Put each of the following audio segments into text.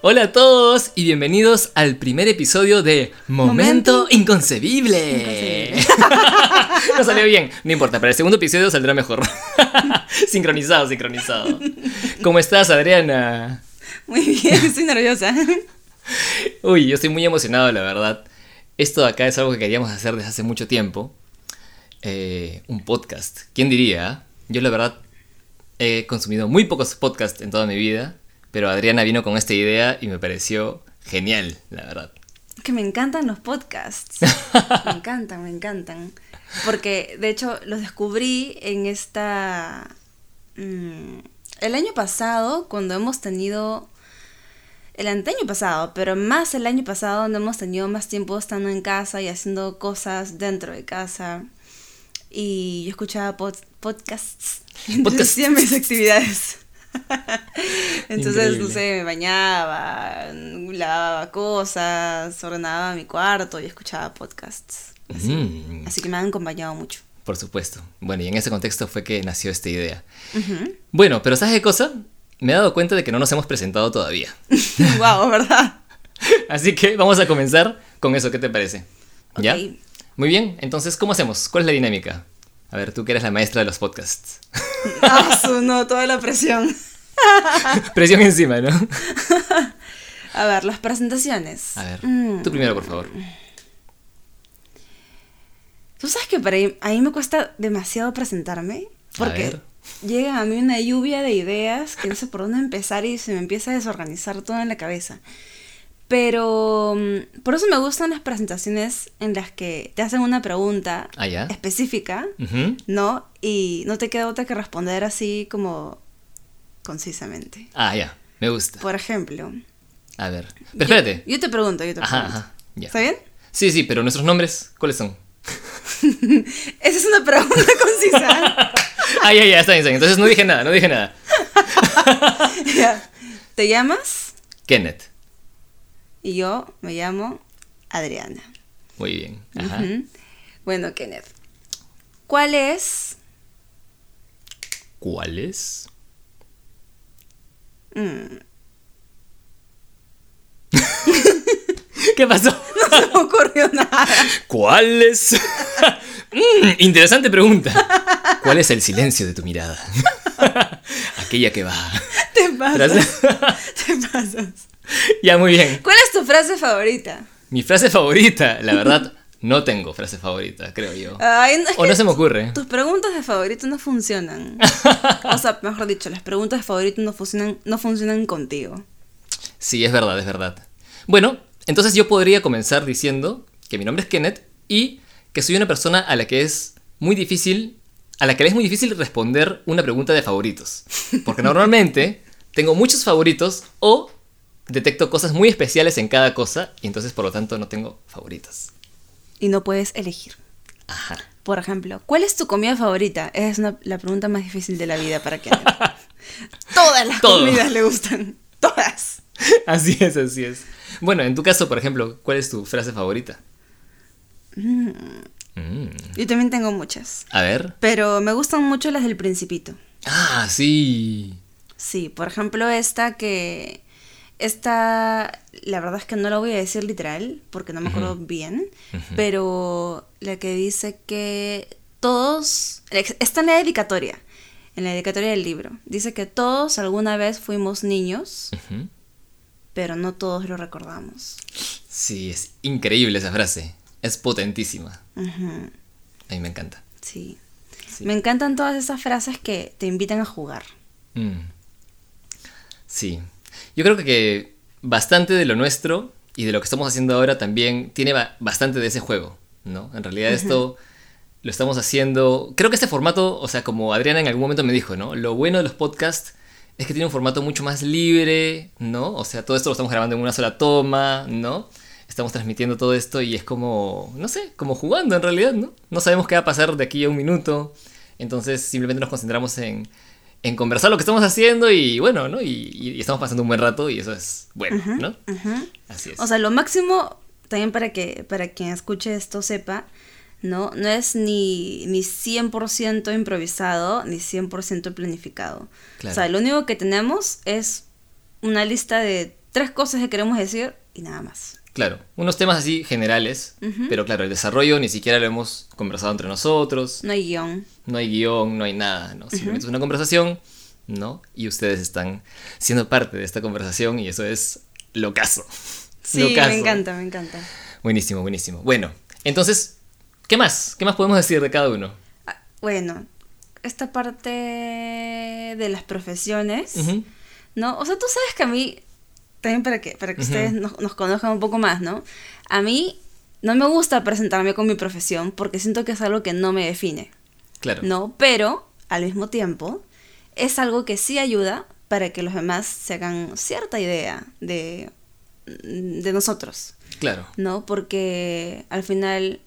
Hola a todos y bienvenidos al primer episodio de Momento, Momento Inconcebible. no salió bien, no importa, para el segundo episodio saldrá mejor. sincronizado, sincronizado. ¿Cómo estás, Adriana? Muy bien, estoy nerviosa. Uy, yo estoy muy emocionado, la verdad. Esto de acá es algo que queríamos hacer desde hace mucho tiempo. Eh, un podcast. ¿Quién diría? Yo la verdad he consumido muy pocos podcasts en toda mi vida, pero Adriana vino con esta idea y me pareció genial, la verdad. Que me encantan los podcasts. Me encantan, me encantan. Porque de hecho los descubrí en esta... mm, el año pasado, cuando hemos tenido... El anteaño pasado, pero más el año pasado, donde hemos tenido más tiempo estando en casa y haciendo cosas dentro de casa. Y yo escuchaba pod- podcasts. Podcasts. mis actividades. Entonces, no sé, me bañaba, lavaba cosas, ordenaba mi cuarto y escuchaba podcasts. Así, Mm, así que me han acompañado mucho. por supuesto. Bueno, y en ese contexto fue que nació esta idea. Bueno, pero ¿sabes qué cosa? Me he dado cuenta de que no nos hemos presentado todavía. wow, ¿verdad? Así que vamos a comenzar con eso, ¿qué te parece? ¿Ya? Muy bien, entonces, ¿cómo hacemos? ¿Cuál es la dinámica? A ver, tú que eres la maestra de los podcasts. Ah, su, no, toda la presión. Presión encima, ¿no? A ver, las presentaciones. A ver, Mm. tú primero, por favor. Tú sabes que para mí, a mí me cuesta demasiado presentarme. Porque llega a mí una lluvia de ideas que no sé por dónde empezar y se me empieza a desorganizar todo en la cabeza. Pero mm, por eso me gustan las presentaciones en las que te hacen una pregunta Ah, específica. ¿no? Y no te queda otra que responder así como concisamente. Ah, ya, me gusta. Por ejemplo, A ver, pero espérate. yo te pregunto, yo te Ajá, pregunto. ajá. ¿Está bien? Sí, sí, pero nuestros nombres, ¿cuáles son? Esa es una pregunta concisa. Ah, ya, ya, está bien, está bien. Entonces no dije nada, no dije nada. Ya. ¿Te llamas? Kenneth. Y yo me llamo Adriana. Muy bien. Ajá. Bueno, Kenneth. ¿Cuál es? ¿Cuáles? Mm, ¿Qué pasó? no se me ocurrió nada. ¿Cuáles? Mm, interesante pregunta. ¿Cuál es el silencio de tu mirada? Aquella que va. Te pasas. Te pasas. ya, muy bien. ¿Cuál es tu frase favorita? Mi frase favorita, la verdad, no tengo frase favorita, creo yo. Ay, no, O no se me ocurre. Tus preguntas de favorito no funcionan. o sea, mejor dicho, las preguntas de favorito no funcionan, no funcionan contigo. Sí, es verdad, es verdad. Bueno, entonces yo podría comenzar diciendo que mi nombre es Kenneth y que soy una persona a la que es muy difícil, a la que le es muy difícil responder una pregunta de favoritos. Porque normalmente tengo muchos favoritos o detecto cosas muy especiales en cada cosa y entonces por lo tanto no tengo favoritos. Y no puedes elegir. Ajá. Por ejemplo, ¿cuál es tu comida favorita? Esa es una- la pregunta más difícil de la vida para Kenneth. Todas las Todo. comidas le gustan. Todas. Así es, así es. Bueno, en tu caso, por ejemplo, ¿cuál es tu frase favorita? Mm. Yo también tengo muchas. A ver. Pero me gustan mucho las del principito. Ah, sí. Sí, por ejemplo, esta que. Esta, la verdad es que no la voy a decir literal, porque no me acuerdo bien, pero la que dice que todos. Está en la dedicatoria, en la dedicatoria del libro. Dice que todos alguna vez fuimos niños, pero no todos lo recordamos. Sí, es increíble esa frase. Es potentísima. A mí me encanta. sí. Sí. Me encantan todas esas frases que te invitan a jugar. Mm. Sí. Yo creo que, bastante de lo nuestro y de lo que estamos haciendo ahora también tiene ba- bastante de ese juego, ¿no? En realidad esto lo estamos haciendo... Creo que este formato, o sea, como Adriana en algún momento me dijo, ¿no? Lo bueno de los podcasts es que tiene un formato mucho más libre, ¿no? O sea, todo esto lo estamos grabando en una sola toma, ¿no? Estamos transmitiendo todo esto y es como, no sé, como jugando en realidad, ¿no? No sabemos qué va a pasar de aquí a un minuto. Entonces simplemente nos concentramos en, en conversar lo que estamos haciendo y bueno, ¿no? Y, y estamos pasando un buen rato y eso es bueno, ¿no? Así es. O sea, lo máximo, también para que para quien escuche esto sepa, ¿no? No es ni, ni 100% improvisado, ni 100% planificado. Claro. O sea, lo único que tenemos es una lista de tres cosas que queremos decir y nada más. Claro, unos temas así generales, pero claro, el desarrollo ni siquiera lo hemos conversado entre nosotros. No hay guion. No hay guion, no hay nada, ¿no? Simplemente es una conversación, ¿no? Y ustedes están siendo parte de esta conversación y eso es locazo. Sí, me encanta, me encanta. Buenísimo, buenísimo. Bueno, entonces, ¿qué más? ¿Qué más podemos decir de cada uno? Ah, bueno, esta parte de las profesiones, ¿no? O sea, tú sabes que a mí también para que, para que ustedes nos, nos, conozcan un poco más, ¿no? A mí no me gusta presentarme con mi profesión porque siento que es algo que no me define. Claro. ¿No? Pero, al mismo tiempo, es algo que sí ayuda para que los demás se hagan cierta idea de, de nosotros. Claro. ¿No? Porque al final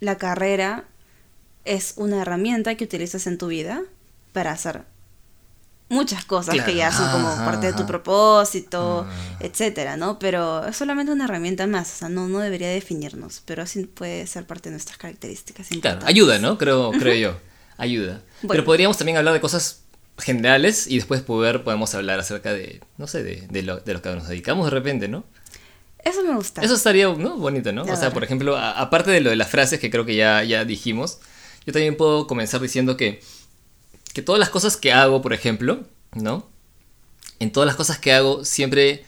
la carrera es una herramienta que utilizas en tu vida para hacer muchas cosas que ya son como parte de tu propósito, ah. etcétera, ¿no? Pero es solamente una herramienta más, o sea, no, no debería definirnos, pero así puede ser parte de nuestras características. Claro, ayuda, ¿no? Creo, creo yo, ayuda. Pero podríamos también hablar de cosas generales y después poder, podemos hablar acerca de, no sé, de, de, lo, de lo que nos dedicamos de repente, ¿no? Eso me gusta. Eso estaría ¿no? bonito, ¿no? o sea, por ejemplo, aparte de lo de las frases que creo que ya, ya dijimos, yo también puedo comenzar diciendo que que todas las cosas que hago, por ejemplo, ¿no? En todas las cosas que hago siempre,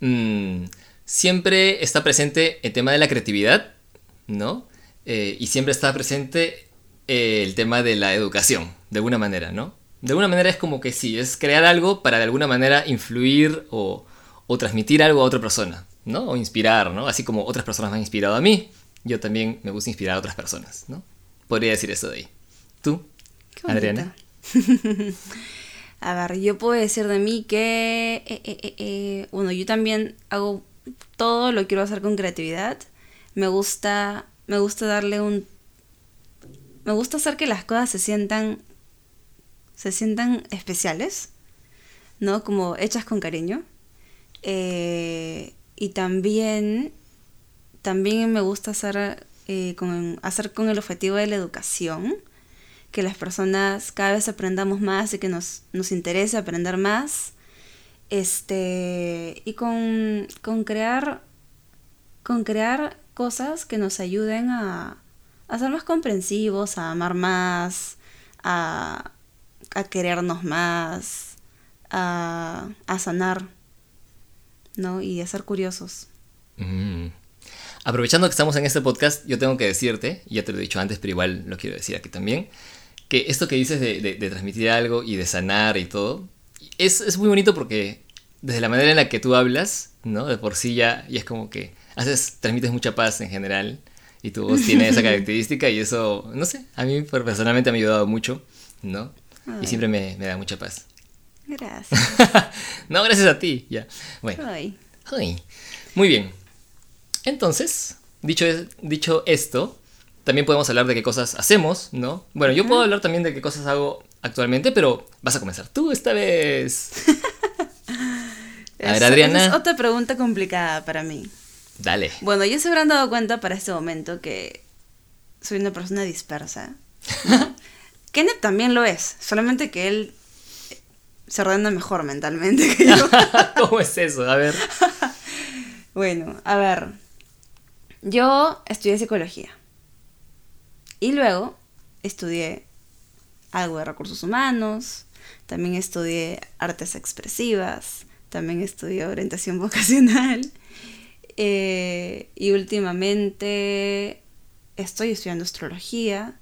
mm, siempre está presente el tema de la creatividad, ¿no? Eh, y siempre está presente eh, el tema de la educación, de alguna manera, ¿no? De alguna manera es como que sí, es crear algo para de alguna manera influir o, o transmitir algo a otra persona, ¿no? O inspirar, ¿no? Así como otras personas me han inspirado a mí, yo también me gusta inspirar a otras personas, ¿no? Podría decir eso de ahí. ¿Tú, Adriana? a ver, yo puedo decir de mí que, eh, eh, eh, bueno, yo también hago todo lo quiero hacer con creatividad. Me gusta, me gusta darle un, me gusta hacer que las cosas se sientan, se sientan especiales, ¿no? Como hechas con cariño. y también, también me gusta hacer, con, hacer con el objetivo de la educación que las personas cada vez aprendamos más y que nos, nos interese aprender más. Este, y con, con, crear, con crear cosas que nos ayuden a, a ser más comprensivos, a amar más, a, a querernos más, a, a sanar, ¿no? Y a ser curiosos. Mm. Aprovechando que estamos en este podcast, yo tengo que decirte, ya te lo he dicho antes, pero igual lo quiero decir aquí también, que esto que dices de, transmitir algo y de sanar y todo, es, muy bonito porque desde la manera en la que tú hablas, ¿no? De por sí ya, y es como que haces, transmites mucha paz en general y tu voz tiene esa característica y eso, no sé, a mí personalmente me ha ayudado mucho, ¿no? Y siempre me, da mucha paz. Gracias. no, gracias a ti, ya. Bueno. Muy bien. Entonces, dicho, dicho esto, también podemos hablar de qué cosas hacemos, ¿no? Bueno, yo puedo hablar también de qué cosas hago actualmente, pero vas a comenzar tú esta vez. a ver, Adriana. es otra pregunta complicada para mí. Dale. Bueno, ya se habrán dado cuenta para este momento que soy una persona dispersa. Kenneth también lo es, solamente que él se ordena mejor mentalmente que yo. ¿Cómo es eso? A ver. bueno, a ver. Yo estudié psicología. Y luego estudié algo de recursos humanos, también estudié artes expresivas, también estudié orientación vocacional eh, y últimamente estoy estudiando astrología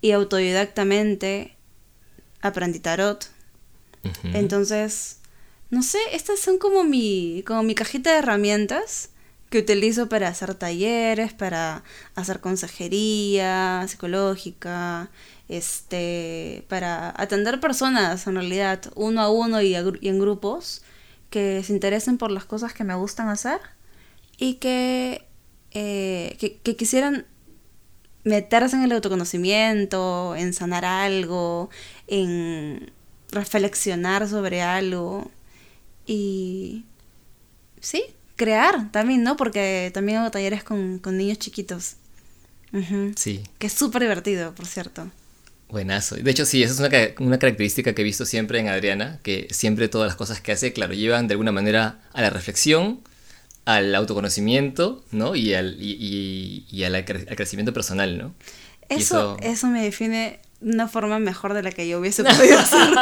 y autodidactamente aprendí tarot. Entonces, no sé, estas son como mi, como mi cajita de herramientas que utilizo para hacer talleres, para hacer consejería psicológica, este, para atender personas en realidad uno a uno y, en grupos que se interesen por las cosas que me gustan hacer y eh, que, que quisieran meterse en el autoconocimiento, en sanar algo, en reflexionar sobre algo. Y sí, crear también, ¿no? Porque también hago talleres con, niños chiquitos. Sí. Que es súper divertido, por cierto. Buenazo. De hecho, sí, esa es una, ca- una característica que he visto siempre en Adriana, que siempre todas las cosas que hace, claro, llevan de alguna manera a la reflexión, al autoconocimiento, ¿no? Y al, y, y- y al, cre- al crecimiento personal, ¿no? Eso, eso me define de una forma mejor de la que yo hubiese podido hacer-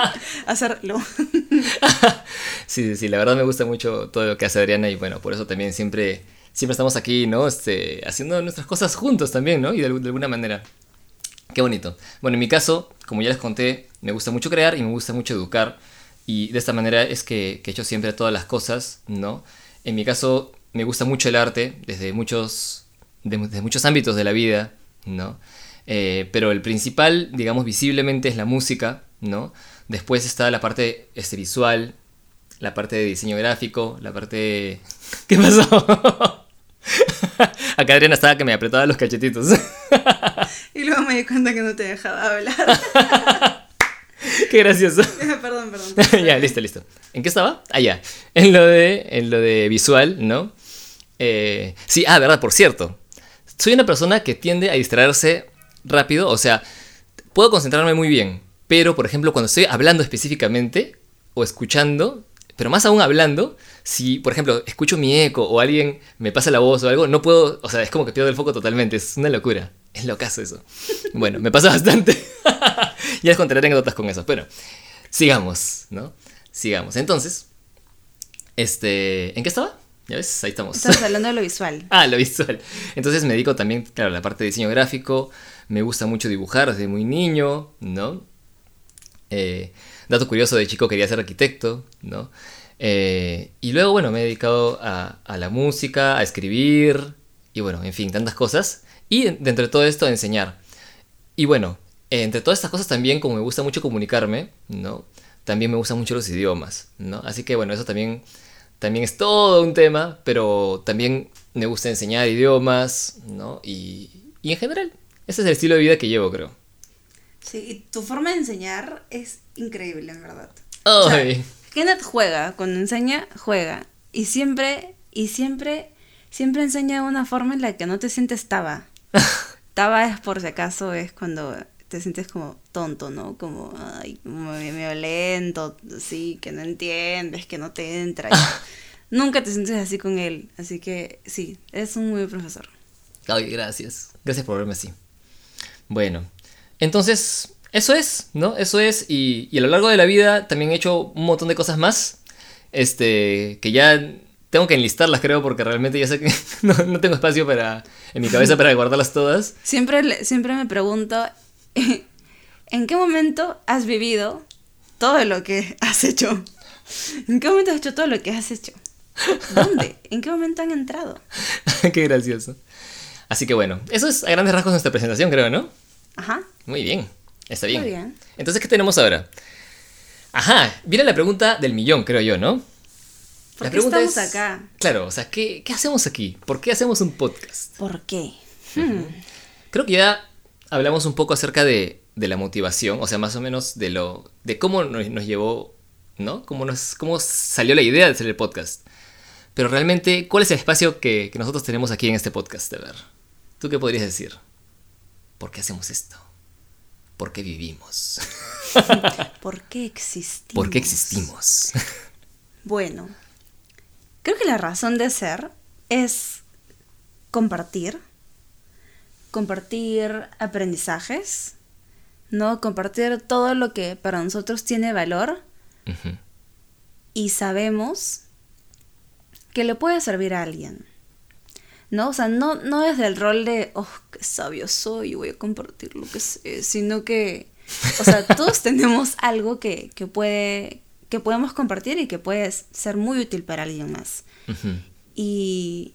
hacerlo. Sí, sí, la verdad me gusta mucho todo lo que hace Adriana y bueno, por eso también siempre, siempre estamos aquí, ¿no? Este, haciendo nuestras cosas juntos también, ¿no? Y de, alguna manera. Qué bonito. Bueno, en mi caso, como ya les conté, me gusta mucho crear y me gusta mucho educar. Y de esta manera es que, que he hecho siempre todas las cosas, ¿no? En mi caso, me gusta mucho el arte desde muchos, de- desde muchos ámbitos de la vida, ¿no? Eh, pero el principal, digamos, visiblemente es la música, ¿no? Después está la parte este, visual, la parte de diseño gráfico, la parte... ¿Qué pasó? Acá Adriana estaba que me apretaba los cachetitos. Y luego me di cuenta que no te dejaba hablar. Qué gracioso. perdón, perdón. ya, listo, listo. ¿En qué estaba? Ah, ya. En lo de, en lo de visual, ¿no? Eh, sí, ah, verdad, por cierto. Soy una persona que tiende a distraerse rápido, o sea, puedo concentrarme muy bien, pero por ejemplo, cuando estoy hablando específicamente o escuchando, pero más aún hablando, si por ejemplo escucho mi eco o alguien me pasa la voz o algo, no puedo, o sea, es como que pierdo el foco totalmente, es una locura. Es locazo eso. Bueno, me pasa bastante. ya les contaré anécdotas con eso, pero sigamos, ¿no? Sigamos. Entonces, este, ¿en qué estaba? Ya ves, ahí estamos. Estamos hablando de lo visual. Ah, lo visual. Entonces me dedico también, claro, a la parte de diseño gráfico. Me gusta mucho dibujar desde muy niño, ¿no? Eh, dato curioso, de chico quería ser arquitecto, ¿no? Eh, y luego, bueno, me he dedicado a, a la música, a escribir, y bueno, en fin, tantas cosas. Y dentro de todo esto, a enseñar. Y bueno, entre todas estas cosas también, como me gusta mucho comunicarme, ¿no? También me gustan mucho los idiomas, ¿no? Así que bueno, eso también, también es todo un tema, pero también me gusta enseñar idiomas, ¿no? Y, y en general, ese es el estilo de vida que llevo, creo. Sí, y tu forma de enseñar es increíble, en verdad. O sea, Ay. Kenneth juega, cuando enseña, juega. Y siempre, y siempre, siempre enseña de una forma en la que no te sientes taba. Taba es por si acaso, es cuando te sientes como tonto, ¿no? Como, ay, como medio medio lento, sí, que no entiendes, que no te entra. Nunca te sientes así con él. Así que sí, es un muy buen profesor. Ay, gracias. Gracias por verme así. Bueno, entonces, eso es, ¿no? Eso es. Y, y a lo largo de la vida también he hecho un montón de cosas más. Este, que ya tengo que enlistarlas, creo, porque realmente ya sé que no, no tengo espacio para, en mi cabeza para guardarlas todas. Siempre, le- siempre me pregunto, ¿en qué momento has vivido todo lo que has hecho? ¿En qué momento has hecho todo lo que has hecho? ¿Dónde? ¿En qué momento han entrado? Qué gracioso. Así que bueno, eso es a grandes rasgos nuestra presentación, creo, ¿no? Ajá. Muy bien, está bien. Muy bien. Entonces, ¿qué tenemos ahora? Ajá, viene la pregunta del millón, creo yo, ¿no? ¿Por qué estamos acá? Claro, o sea, ¿qué, ¿qué hacemos aquí? ¿Por qué hacemos un podcast? ¿Por qué? Hmm. Creo que ya hablamos un poco acerca de, de la motivación, o sea, más o menos de lo de cómo nos, nos llevó, ¿no? Cómo, nos, cómo salió la idea de hacer el podcast. Pero realmente, ¿cuál es el espacio que, que nosotros tenemos aquí en este podcast? A ver, ¿tú qué podrías decir? ¿Por qué hacemos esto? ¿Por qué vivimos? ¿Por qué existimos? ¿Por qué existimos? Bueno, creo que la razón de ser es compartir, compartir aprendizajes, ¿no? Compartir todo lo que para nosotros tiene valor y sabemos que le puede servir a alguien. ¿No? O sea, no, no desde el rol de, oh, qué sabio soy y voy a compartir lo que sé, sino que, o sea, todos tenemos algo que, que puede, que podemos compartir y que puede ser muy útil para alguien más. Y,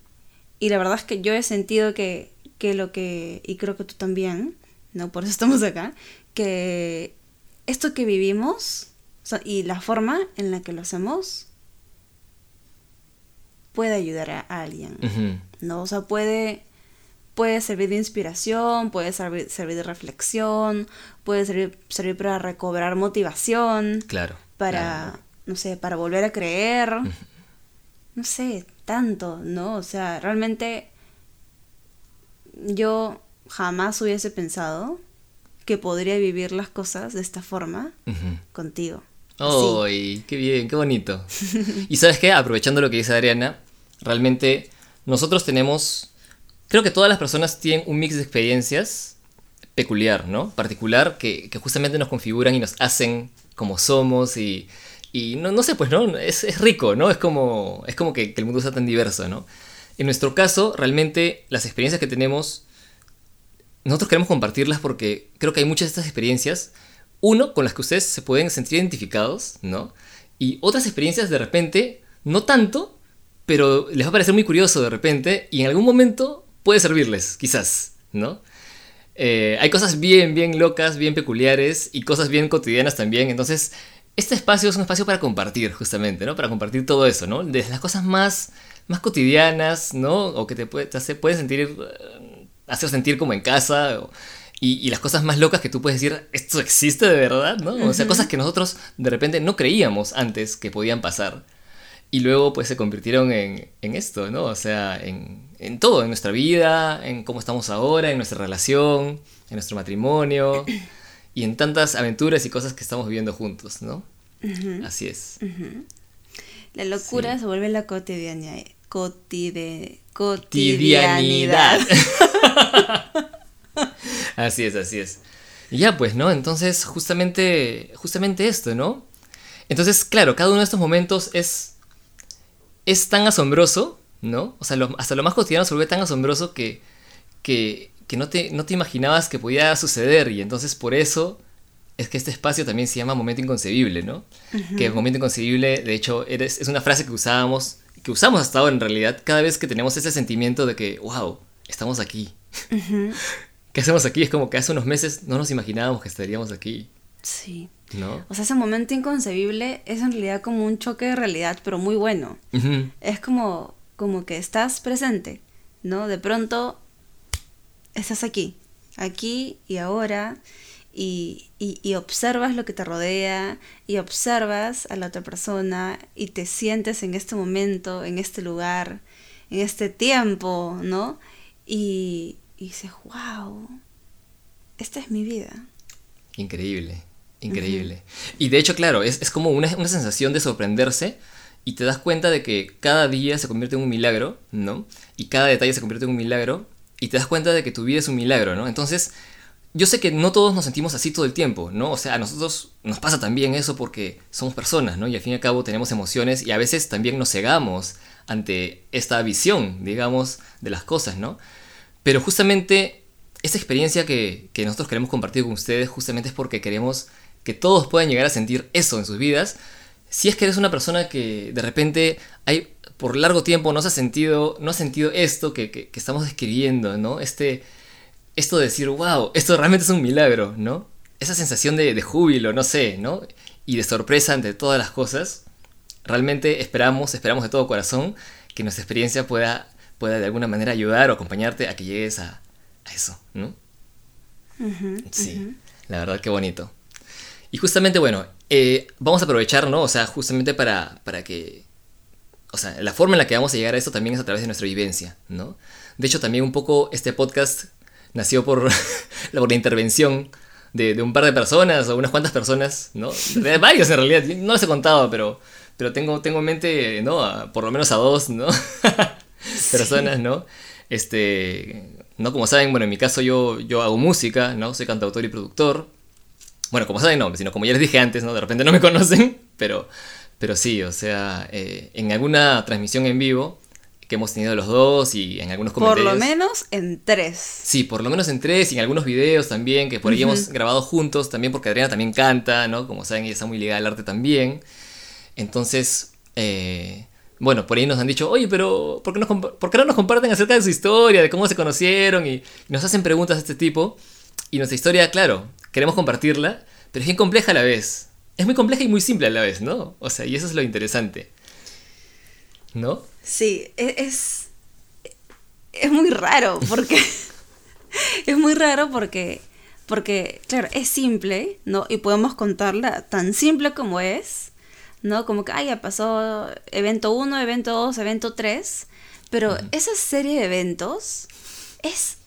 y la verdad es que yo he sentido que, que lo que, y creo que tú también, ¿no? Por eso estamos acá, que esto que vivimos o sea, y la forma en la que lo hacemos puede ayudar a, alguien. ¿no? O sea, puede, puede servir de inspiración, puede servir, servir de reflexión, puede servir, servir para recobrar motivación, Claro. para, claro. no sé, para volver a creer. No sé, tanto, ¿no? O sea, realmente yo jamás hubiese pensado que podría vivir las cosas de esta forma contigo. ¡Ay, qué bien, qué bonito! y sabes qué, aprovechando lo que dice Adriana, realmente nosotros tenemos, creo que todas las personas tienen un mix de experiencias peculiar, ¿no? Particular, que, justamente nos configuran y nos hacen como somos y, no, sé, pues, ¿no? Es, rico, ¿no? Es como, es como que, que el mundo sea tan diverso, ¿no? En nuestro caso, realmente las experiencias que tenemos nosotros queremos compartirlas porque creo que hay muchas de estas experiencias, uno, con las que ustedes se pueden sentir identificados, ¿no? Y otras experiencias de repente, no tanto, pero les va a parecer muy curioso de repente y en algún momento puede servirles, quizás, ¿no? Eh, hay cosas bien, bien locas, bien peculiares y cosas bien cotidianas también, entonces este espacio es un espacio para compartir, justamente, ¿no? Para compartir todo eso, ¿no? Desde las cosas más, más cotidianas, ¿no? O que te, puede, te pueden sentir, eh, hacer sentir como en casa, y, y las cosas más locas que tú puedes decir, esto existe de verdad, ¿no? O sea, cosas que nosotros de repente no creíamos antes que podían pasar. Y luego pues se convirtieron en, en esto, ¿no? O sea, en, en todo, en nuestra vida, en cómo estamos ahora, en nuestra relación, en nuestro matrimonio y en tantas aventuras y cosas que estamos viviendo juntos, ¿no? Así es. La locura se vuelve la cotidianidad. Cotide, Cotidianidad. cotidianidad. Así es, así es. Y ya pues, ¿no? Entonces, justamente, justamente esto, ¿no? Entonces, claro, cada uno de estos momentos es, es tan asombroso, ¿no? O sea, lo- hasta lo más cotidiano se vuelve tan asombroso que, que, que no, te, no te imaginabas que podía suceder. Y entonces, por eso es que este espacio también se llama Momento Inconcebible, ¿no? Que Momento Inconcebible, de hecho, eres- es una frase que usábamos, que usamos hasta ahora en realidad, cada vez que tenemos ese sentimiento de que, wow, estamos aquí. ¿Qué hacemos aquí? Es como que hace unos meses no nos imaginábamos que estaríamos aquí, Sí. ¿no? O sea, ese momento inconcebible es en realidad como un choque de realidad, pero muy bueno. Es como, como que estás presente, ¿no? De pronto estás aquí, aquí y ahora, y, y, y observas lo que te rodea, y observas a la otra persona, y te sientes en este momento, en este lugar, en este tiempo, ¿no? Y, y dices, wow, esta es mi vida. Increíble, increíble. Y de hecho, claro, es, es como una, una sensación de sorprenderse y te das cuenta de que cada día se convierte en un milagro, ¿no? Y cada detalle se convierte en un milagro y te das cuenta de que tu vida es un milagro, ¿no? Entonces, yo sé que no todos nos sentimos así todo el tiempo, ¿no? O sea, a nosotros nos pasa también eso porque somos personas, ¿no? Y al fin y al cabo tenemos emociones y a veces también nos cegamos ante esta visión, digamos, de las cosas, ¿no? Pero justamente esta experiencia que, que nosotros queremos compartir con ustedes justamente es porque queremos que todos puedan llegar a sentir eso en sus vidas. Si es que eres una persona que de repente hay, por largo tiempo no se ha sentido, no ha sentido esto que, que- que estamos describiendo, ¿no? Este, esto de decir, wow, esto realmente es un milagro, ¿no? Esa sensación de, de júbilo, no sé, ¿no? Y de sorpresa ante todas las cosas. Realmente esperamos, esperamos de todo corazón que nuestra experiencia pueda, pueda de alguna manera ayudar o acompañarte a que llegues a, a eso, ¿no? Ujú, Sí, la verdad que bonito. Y justamente, bueno, eh, vamos a aprovechar, ¿no? O sea, justamente para, para que... O sea, la forma en la que vamos a llegar a esto también es a través de nuestra vivencia, ¿no? De hecho, también un poco este podcast nació por, por la intervención de, de un par de personas o unas cuantas personas, ¿no? De varios en realidad, no los he contado, pero, pero tengo, tengo en mente, ¿no? A- por lo menos a dos, ¿no? personas, ¿no? Este, ¿no? Como saben, bueno, en mi caso yo, yo hago música, ¿no? Soy cantautor y productor. Bueno, como saben, no, sino como ya les dije antes, ¿no? De repente no me conocen, pero, pero sí, o sea, eh, en alguna transmisión en vivo que hemos tenido los dos y en algunos Por comentarios. lo menos en tres. Sí, por lo menos en tres y en algunos videos también, que por ahí hemos grabado juntos, también porque Adriana también canta, ¿no? Como saben, ella está muy ligada al arte también. Entonces, eh, bueno, por ahí nos han dicho, oye, pero ¿por qué, nos compa- por qué no nos comparten acerca de su historia, de cómo se conocieron? Y nos hacen preguntas de este tipo. Y nuestra historia, claro, queremos compartirla, pero es bien compleja a la vez. Es muy compleja y muy simple a la vez, ¿no? O sea, y eso es lo interesante. ¿No? Sí, e- es, es muy raro porque es muy raro porque porque claro, es simple, ¿no? Y podemos contarla tan simple como es, ¿no? Como que, ah, ya pasó evento 1, evento 2, evento 3, pero esa serie de eventos es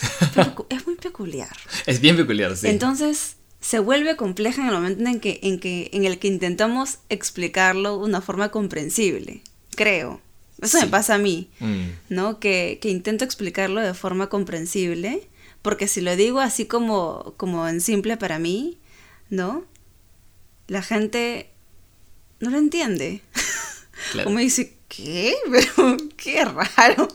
es muy peculiar. Es bien peculiar, sí. Entonces se vuelve compleja en el momento en, que, en, que, en el que intentamos explicarlo de una forma comprensible, creo. Eso me pasa a mí, mm. ¿no? Que, que, intento explicarlo de forma comprensible, porque si lo digo así como, como en simple para mí, ¿no? La gente no lo entiende. O me dice, ¿qué? Pero qué raro.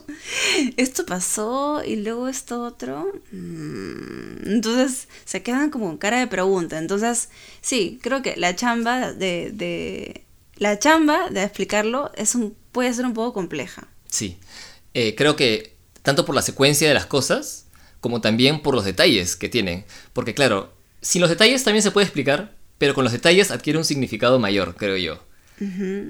Esto pasó y luego esto otro. Mm, entonces se quedan como cara de pregunta. Entonces, sí, creo que la chamba de, de la chamba de explicarlo es un, puede ser un poco compleja. Sí. Eh, creo que tanto por la secuencia de las cosas, como también por los detalles que tienen. Porque claro, sin los detalles también se puede explicar, pero con los detalles adquiere un significado mayor, creo yo.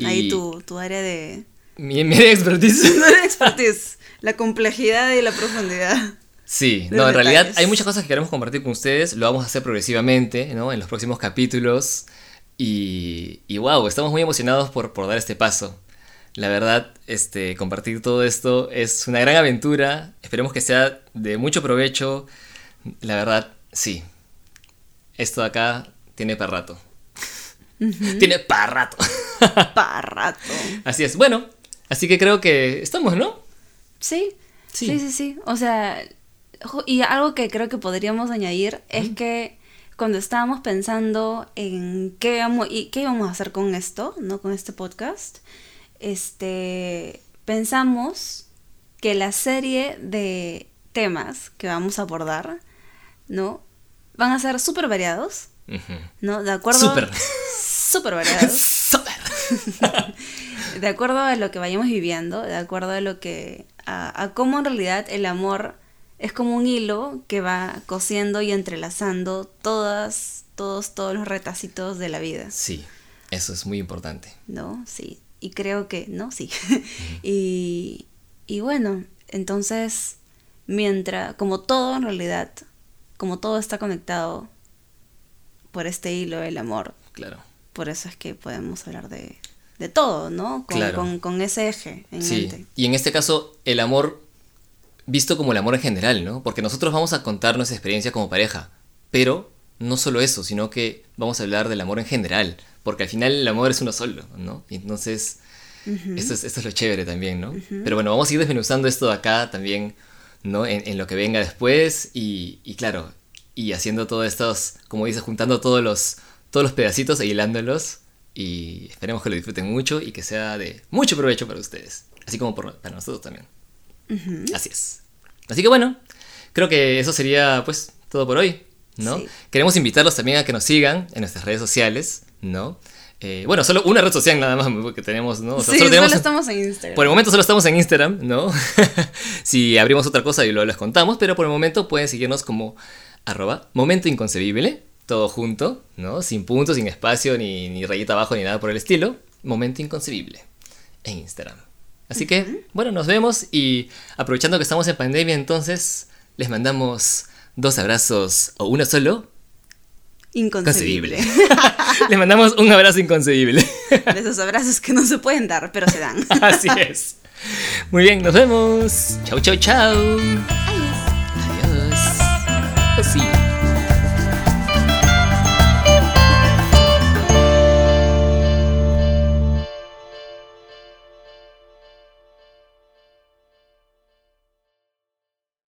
Ahí tu, tu, área de... Mi, mi área de expertise. expertise. la complejidad y la profundidad. Sí, no, en realidad hay muchas cosas que queremos compartir con ustedes, lo vamos a hacer progresivamente, ¿no? En los próximos capítulos. Y, y wow, estamos muy emocionados por, por dar este paso. La verdad, este, compartir todo esto es una gran aventura. Esperemos que sea de mucho provecho. La verdad, sí. Esto de acá tiene para rato. Tiene para rato. para rato. Así es. Bueno, así que creo que estamos, ¿no? Sí. Sí, sí, sí. sí. O sea, y algo que creo que podríamos añadir es que cuando estábamos pensando en qué vamos, y qué íbamos a hacer con esto, ¿no? Con este podcast, este, pensamos que la serie de temas que vamos a abordar, ¿no? Van a ser súper variados, ¿no? De acuerdo... Súper. Súper variados. de acuerdo a lo que vayamos viviendo, de acuerdo a lo que... A, a cómo en realidad el amor es como un hilo que va cosiendo y entrelazando todas, todos, todos los retacitos de la vida. Sí, eso es muy importante. ¿No? Sí. Y creo que, ¿no? Sí. y, y bueno, entonces, mientras, como todo en realidad, como todo está conectado por este hilo del amor. Claro. Por eso es que podemos hablar de, de todo, ¿no? Con, Claro. con, con ese eje en Sí. mente. Y en este caso, el amor visto como el amor en general, ¿no? Porque nosotros vamos a contar nuestra experiencia como pareja, pero no solo eso, sino que vamos a hablar del amor en general, porque al final el amor es uno solo, ¿no? Y entonces, esto, es, esto es lo chévere también, ¿no? Pero bueno, vamos a ir desmenuzando esto de acá también, ¿no? En, en lo que venga después y, y claro, y haciendo todos estos, como dices, juntando todos los, todos los pedacitos e hilándolos y esperemos que lo disfruten mucho y que sea de mucho provecho para ustedes, así como por- para nosotros también. Así es. Así que bueno, creo que eso sería pues todo por hoy, ¿no? Sí. Queremos invitarlos también a que nos sigan en nuestras redes sociales, ¿no? Eh, bueno, solo una red social nada más que tenemos, ¿no? O sea, sí, solo estamos en Instagram. por el momento solo estamos en Instagram, ¿no? si abrimos otra cosa y luego les contamos, pero por el momento pueden seguirnos como arroba momento inconcebible, todo junto, ¿no? Sin puntos, sin espacio, ni, ni rayita abajo, ni nada por el estilo. Momento inconcebible en Instagram. Así que, bueno, nos vemos y aprovechando que estamos en pandemia, entonces les mandamos dos abrazos o uno solo. Inconcebible. Concebible. les mandamos un abrazo inconcebible. De esos abrazos que no se pueden dar, pero se dan. Así es. Muy bien, nos vemos. Chau, chau, chau. Sí.